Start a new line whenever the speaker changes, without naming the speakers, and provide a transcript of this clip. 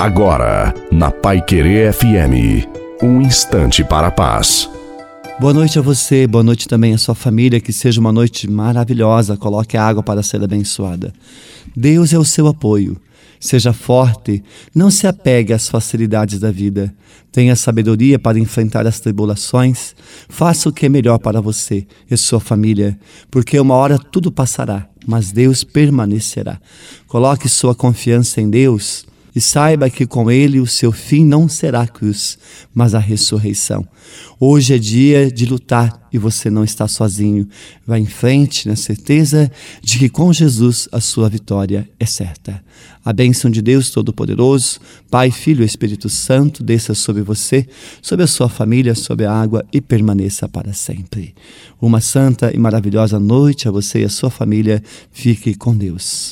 Agora, na Pai Querer FM, um instante para a paz.
Boa noite a você, boa noite também à sua família, que seja uma noite maravilhosa. Coloque a água para ser abençoada. Deus é o seu apoio. Seja forte, não se apegue às facilidades da vida. Tenha sabedoria para enfrentar as tribulações. Faça o que é melhor para você e sua família, porque uma hora tudo passará, mas Deus permanecerá. Coloque sua confiança em Deus e saiba que com ele o seu fim não será a cruz, mas a ressurreição. Hoje é dia de lutar e você não está sozinho. Vá em frente na certeza de que com Jesus a sua vitória é certa. A bênção de Deus Todo-Poderoso, Pai, Filho e Espírito Santo, desça sobre você, sobre a sua família, sobre a água e permaneça para sempre. Uma santa e maravilhosa noite a você e a sua família. Fique com Deus.